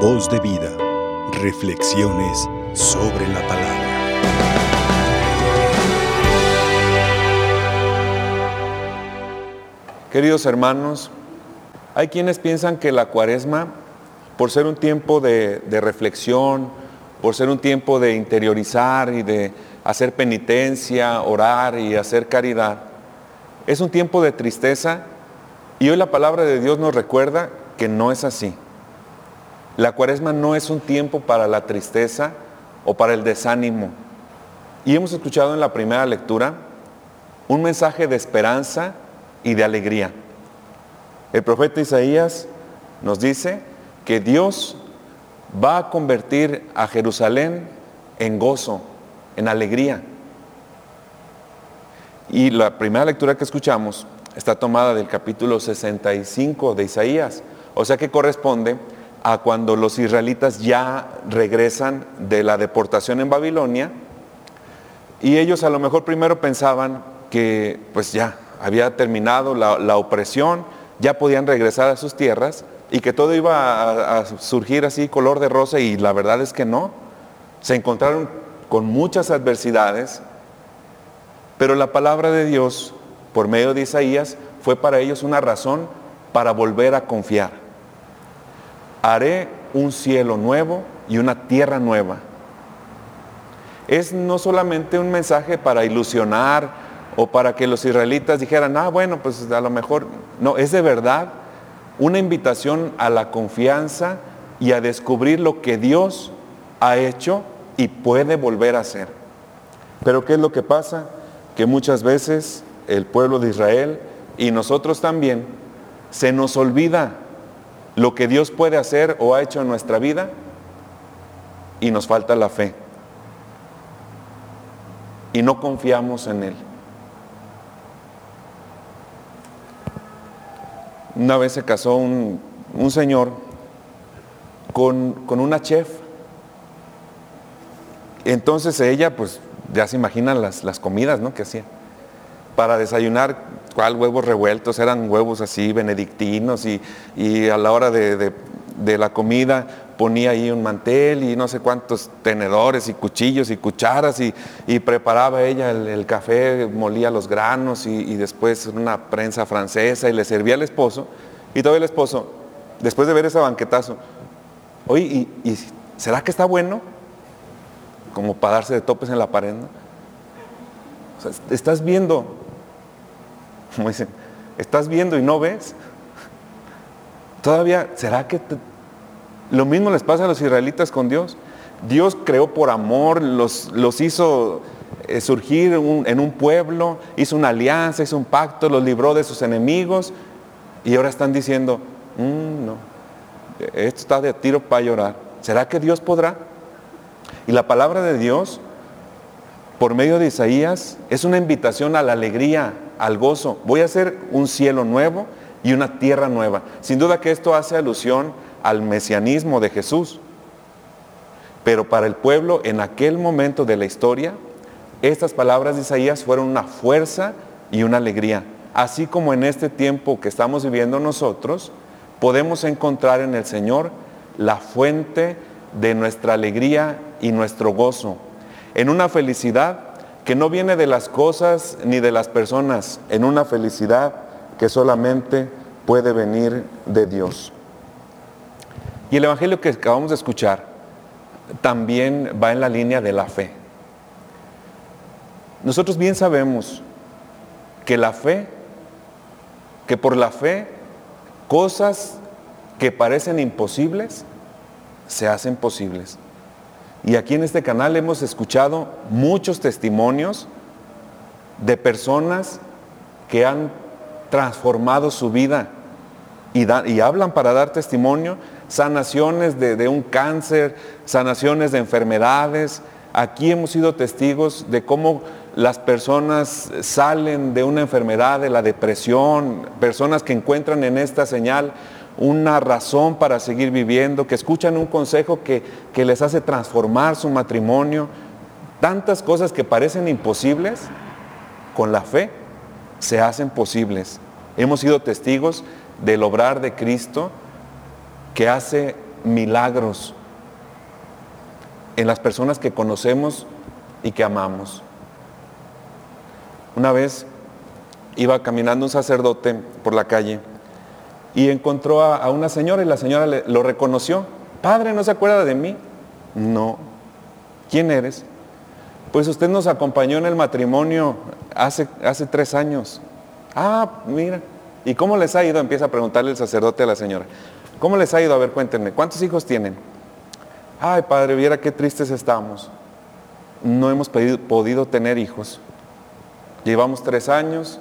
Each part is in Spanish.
Voz de vida. Reflexiones sobre la palabra. Queridos hermanos, hay quienes piensan que la cuaresma, por ser un tiempo de, de reflexión, por ser un tiempo de interiorizar y de hacer penitencia, orar y hacer caridad, es un tiempo de tristeza y hoy la palabra de Dios nos recuerda que no es así. La cuaresma no es un tiempo para la tristeza o para el desánimo. Y hemos escuchado en la primera lectura un mensaje de esperanza y de alegría. El profeta Isaías nos dice que Dios va a convertir a Jerusalén en gozo, en alegría. Y la primera lectura que escuchamos está tomada del capítulo 65 de Isaías, o sea que corresponde a cuando los israelitas ya regresan de la deportación en Babilonia y ellos a lo mejor primero pensaban que pues ya había terminado la, opresión, ya podían regresar a sus tierras y que todo iba a surgir así color de rosa y la verdad es que no. Se encontraron con muchas adversidades, pero la palabra de Dios por medio de Isaías fue para ellos una razón para volver a confiar. Haré un cielo nuevo y una tierra nueva. Es no solamente un mensaje para ilusionar o para que los israelitas dijeran, ah, bueno, pues a lo mejor, no, es de verdad una invitación a la confianza y a descubrir lo que Dios ha hecho y puede volver a hacer. Pero ¿qué es lo que pasa? Que muchas veces el pueblo de Israel y nosotros también, se nos olvida lo que Dios puede hacer o ha hecho en nuestra vida y nos falta la fe. Y no confiamos en Él. Una vez se casó un, señor con, con, una chef. Entonces ella, pues ya se imaginan las, las comidas ¿no? que hacía para desayunar, ¿cuál huevos revueltos? Eran huevos así, benedictinos, y, a la hora de, la comida ponía ahí un mantel y no sé cuántos tenedores y cuchillos y cucharas y, preparaba ella el, café, molía los granos y, después una prensa francesa y le servía al esposo. Y todo el esposo, después de ver ese banquetazo, oye, ¿y, será que está bueno? Como para darse de topes en la pared. estás viendo como dicen, ¿estás viendo y no ves? Todavía, ¿será que lo mismo les pasa a los israelitas con Dios? Dios creó por amor, los, los hizo eh, surgir en un pueblo, hizo una alianza, hizo un pacto, los libró de sus enemigos y ahora están diciendo, mm, no, esto está de tiro para llorar. ¿Será que Dios podrá? Y la palabra de Dios, por medio de Isaías, es una invitación a la alegría, al gozo. Voy a hacer un cielo nuevo y una tierra nueva. Sin duda que esto hace alusión al mesianismo de Jesús. Pero para el pueblo en aquel momento de la historia, estas palabras de Isaías fueron una fuerza y una alegría. Así como en este tiempo que estamos viviendo nosotros, podemos encontrar en el Señor la fuente de nuestra alegría y nuestro gozo, en una felicidad que no viene de las cosas ni de las personas, en una felicidad que solamente puede venir de Dios. Y el Evangelio que acabamos de escuchar también va en la línea de la fe. Nosotros bien sabemos que la fe, que por la fe cosas que parecen imposibles se hacen posibles. Y aquí en este canal hemos escuchado muchos testimonios de personas que han transformado su vida y, hablan para dar testimonio, sanaciones de, un cáncer, sanaciones de enfermedades. Aquí hemos sido testigos de cómo las personas salen de una enfermedad, de la depresión, personas que encuentran en esta señal una razón para seguir viviendo, que escuchan un consejo que, les hace transformar su matrimonio. Tantas cosas que parecen imposibles, con la fe se hacen posibles. Hemos sido testigos del obrar de Cristo que hace milagros en las personas que conocemos y que amamos. Una vez iba caminando un sacerdote por la calle y encontró a, una señora y la señora le, lo reconoció. Padre, ¿no se acuerda de mí? No. ¿Quién eres? Pues usted nos acompañó en el matrimonio hace, hace tres años. Ah, mira. ¿Y cómo les ha ido? Empieza a preguntarle el sacerdote a la señora. ¿Cómo les ha ido? A ver, cuéntenme. ¿Cuántos hijos tienen? Ay, padre, viera qué tristes estamos. No hemos podido tener hijos. Llevamos tres años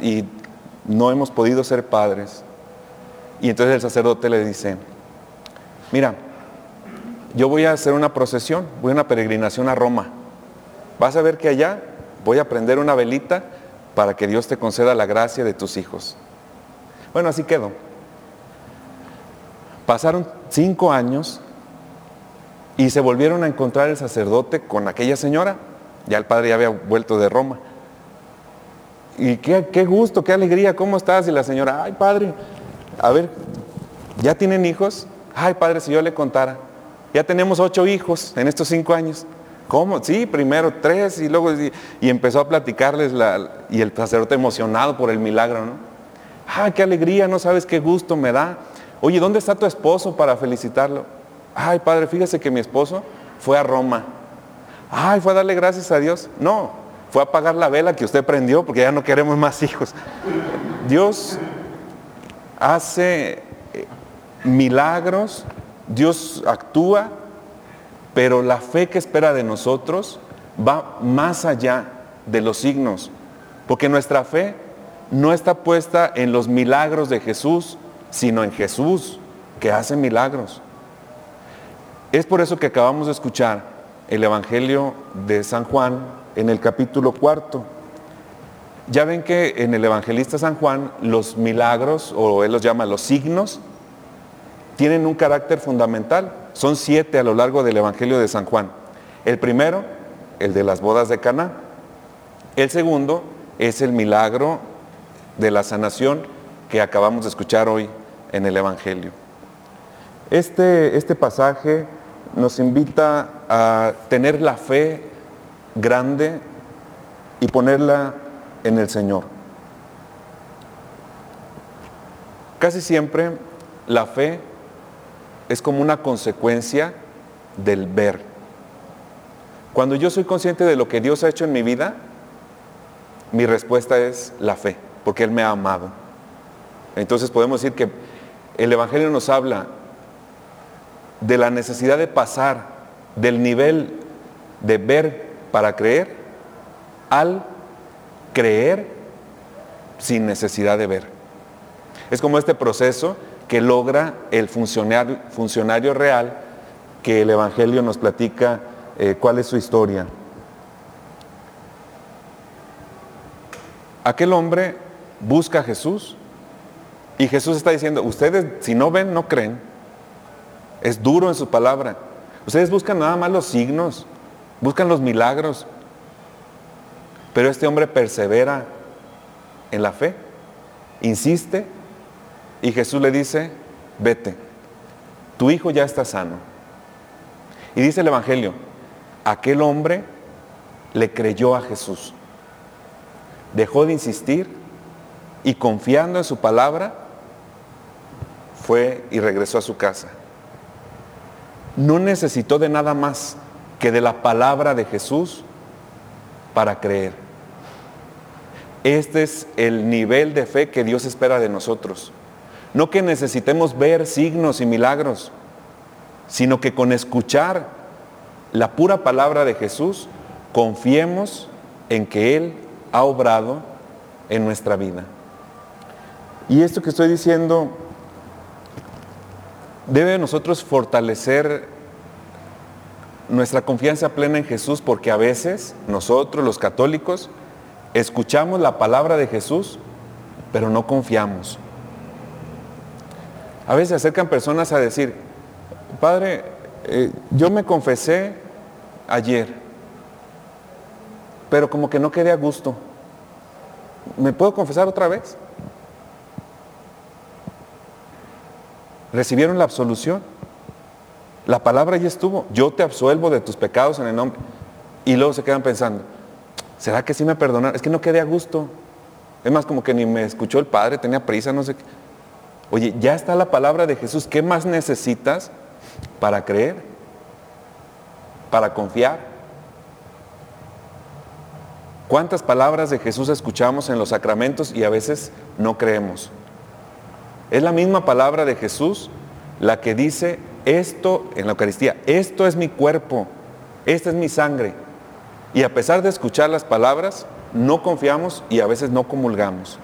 y no hemos podido ser padres. Y entonces el sacerdote le dice, mira, yo voy a hacer una procesión, voy a una peregrinación a Roma. Vas a ver que allá voy a prender una velita para que Dios te conceda la gracia de tus hijos. Bueno, así quedó. Pasaron cinco años y se volvieron a encontrar el sacerdote con aquella señora. Ya el padre ya había vuelto de Roma. Y qué, qué gusto, qué alegría, ¿cómo estás? Y la señora, ay padre, a ver, ¿ya tienen hijos? Ay padre, si yo le contara. Ya tenemos ocho hijos en estos cinco años. ¿Cómo? Sí, primero tres y luego y, empezó a platicarles la, y el sacerdote emocionado por el milagro, ¿no? Ay, qué alegría, no sabes qué gusto me da. Oye, ¿dónde está tu esposo para felicitarlo? Ay, padre, fíjese que mi esposo fue a Roma. Ay, fue a darle gracias a Dios. No, fue a apagar la vela que usted prendió porque ya no queremos más hijos. Dios hace eh, milagros, Dios actúa, pero la fe que espera de nosotros va más allá de los signos, porque nuestra fe no está puesta en los milagros de Jesús, sino en Jesús, que hace milagros. Es por eso que acabamos de escuchar el Evangelio de San Juan en el capítulo cuarto. Ya ven que en el evangelista San Juan los milagros, o él los llama los signos, tienen un carácter fundamental. Son siete a lo largo del Evangelio de San Juan. El primero, el de las bodas de Caná. El segundo es el milagro de la sanación que acabamos de escuchar hoy en el Evangelio. Este, este pasaje nos invita a tener la fe grande y ponerla en el Señor. Casi siempre la fe es como una consecuencia del ver. Cuando yo soy consciente de lo que Dios ha hecho en mi vida, mi respuesta es la fe, porque Él me ha amado. Entonces podemos decir que el Evangelio nos habla de la necesidad de pasar del nivel de ver para creer al creer sin necesidad de ver. Es como este proceso que logra el funcionario, funcionario real que el Evangelio nos platica eh, cuál es su historia. Aquel hombre busca a Jesús y Jesús está diciendo, ustedes si no ven, no creen. Es duro en su palabra. Ustedes buscan nada más los signos, buscan los milagros, pero este hombre persevera en la fe, insiste y Jesús le dice, vete, tu hijo ya está sano. Y dice el Evangelio, aquel hombre le creyó a Jesús, dejó de insistir y confiando en su palabra, fue y regresó a su casa. No necesitó de nada más que de la palabra de Jesús para creer. Este es el nivel de fe que Dios espera de nosotros. No que necesitemos ver signos y milagros, sino que con escuchar la pura palabra de Jesús, confiemos en que Él ha obrado en nuestra vida. Y esto que estoy diciendo debe nosotros fortalecer nuestra confianza plena en Jesús porque a veces nosotros los católicos escuchamos la palabra de Jesús, pero no confiamos. A veces se acercan personas a decir, Padre, eh, yo me confesé ayer, pero como que no quedé a gusto. ¿Me puedo confesar otra vez? recibieron la absolución. La palabra ya estuvo. Yo te absuelvo de tus pecados en el nombre. Y luego se quedan pensando, ¿será que sí me perdonaron? Es que no quedé a gusto. Es más como que ni me escuchó el Padre, tenía prisa, no sé qué. Oye, ya está la palabra de Jesús. ¿Qué más necesitas para creer? Para confiar. ¿Cuántas palabras de Jesús escuchamos en los sacramentos y a veces no creemos? Es la misma palabra de Jesús la que dice esto en la Eucaristía, esto es mi cuerpo, esta es mi sangre. Y a pesar de escuchar las palabras, no confiamos y a veces no comulgamos.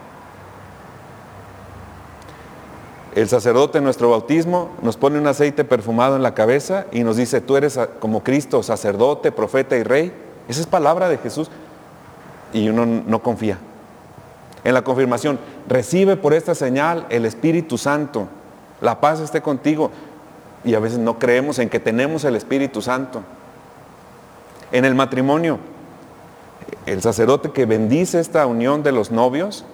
El sacerdote en nuestro bautismo nos pone un aceite perfumado en la cabeza y nos dice, tú eres como Cristo, sacerdote, profeta y rey. Esa es palabra de Jesús. Y uno no confía. En la confirmación, recibe por esta señal el Espíritu Santo. La paz esté contigo. Y a veces no creemos en que tenemos el Espíritu Santo. En el matrimonio, el sacerdote que bendice esta unión de los novios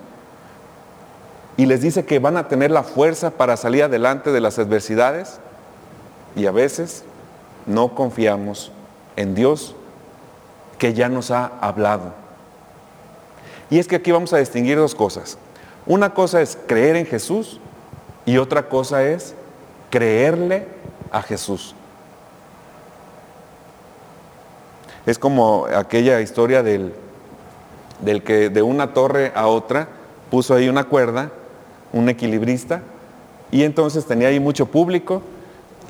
y les dice que van a tener la fuerza para salir adelante de las adversidades y a veces no confiamos en Dios que ya nos ha hablado. Y es que aquí vamos a distinguir dos cosas. Una cosa es creer en Jesús y otra cosa es creerle a Jesús. Es como aquella historia del, del que de una torre a otra puso ahí una cuerda un equilibrista, y entonces tenía ahí mucho público,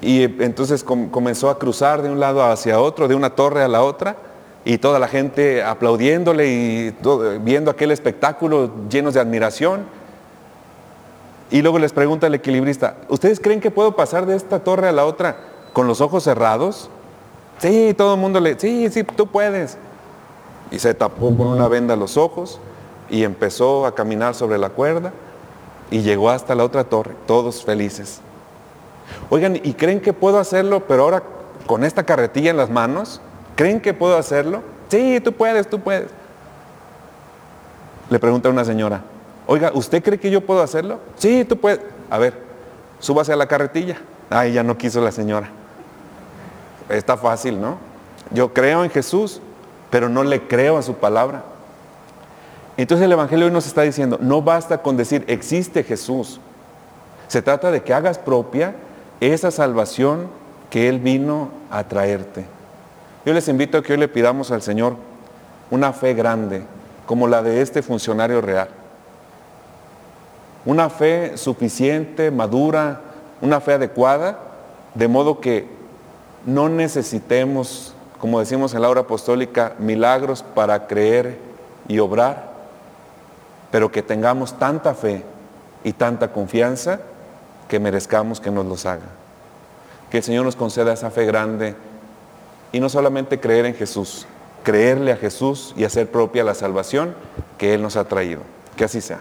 y entonces comenzó a cruzar de un lado hacia otro, de una torre a la otra, y toda la gente aplaudiéndole y viendo aquel espectáculo llenos de admiración. Y luego les pregunta el equilibrista, ¿ustedes creen que puedo pasar de esta torre a la otra con los ojos cerrados? Sí, todo el mundo le, sí, sí, tú puedes. Y se tapó con una venda los ojos y empezó a caminar sobre la cuerda y llegó hasta la otra torre, todos felices. Oigan, ¿y creen que puedo hacerlo, pero ahora con esta carretilla en las manos? ¿Creen que puedo hacerlo? Sí, tú puedes, tú puedes. Le pregunta una señora, oiga, ¿usted cree que yo puedo hacerlo? Sí, tú puedes. A ver, súbase a la carretilla. Ay, ya no quiso la señora. Está fácil, ¿no? Yo creo en Jesús, pero no le creo a su palabra. Entonces el Evangelio hoy nos está diciendo, no basta con decir existe Jesús. Se trata de que hagas propia esa salvación que Él vino a traerte. Yo les invito a que hoy le pidamos al Señor una fe grande, como la de este funcionario real. Una fe suficiente, madura, una fe adecuada, de modo que no necesitemos, como decimos en la obra apostólica, milagros para creer y obrar, pero que tengamos tanta fe y tanta confianza que merezcamos que nos los haga. Que el Señor nos conceda esa fe grande y no solamente creer en Jesús, creerle a Jesús y hacer propia la salvación que Él nos ha traído. Que así sea.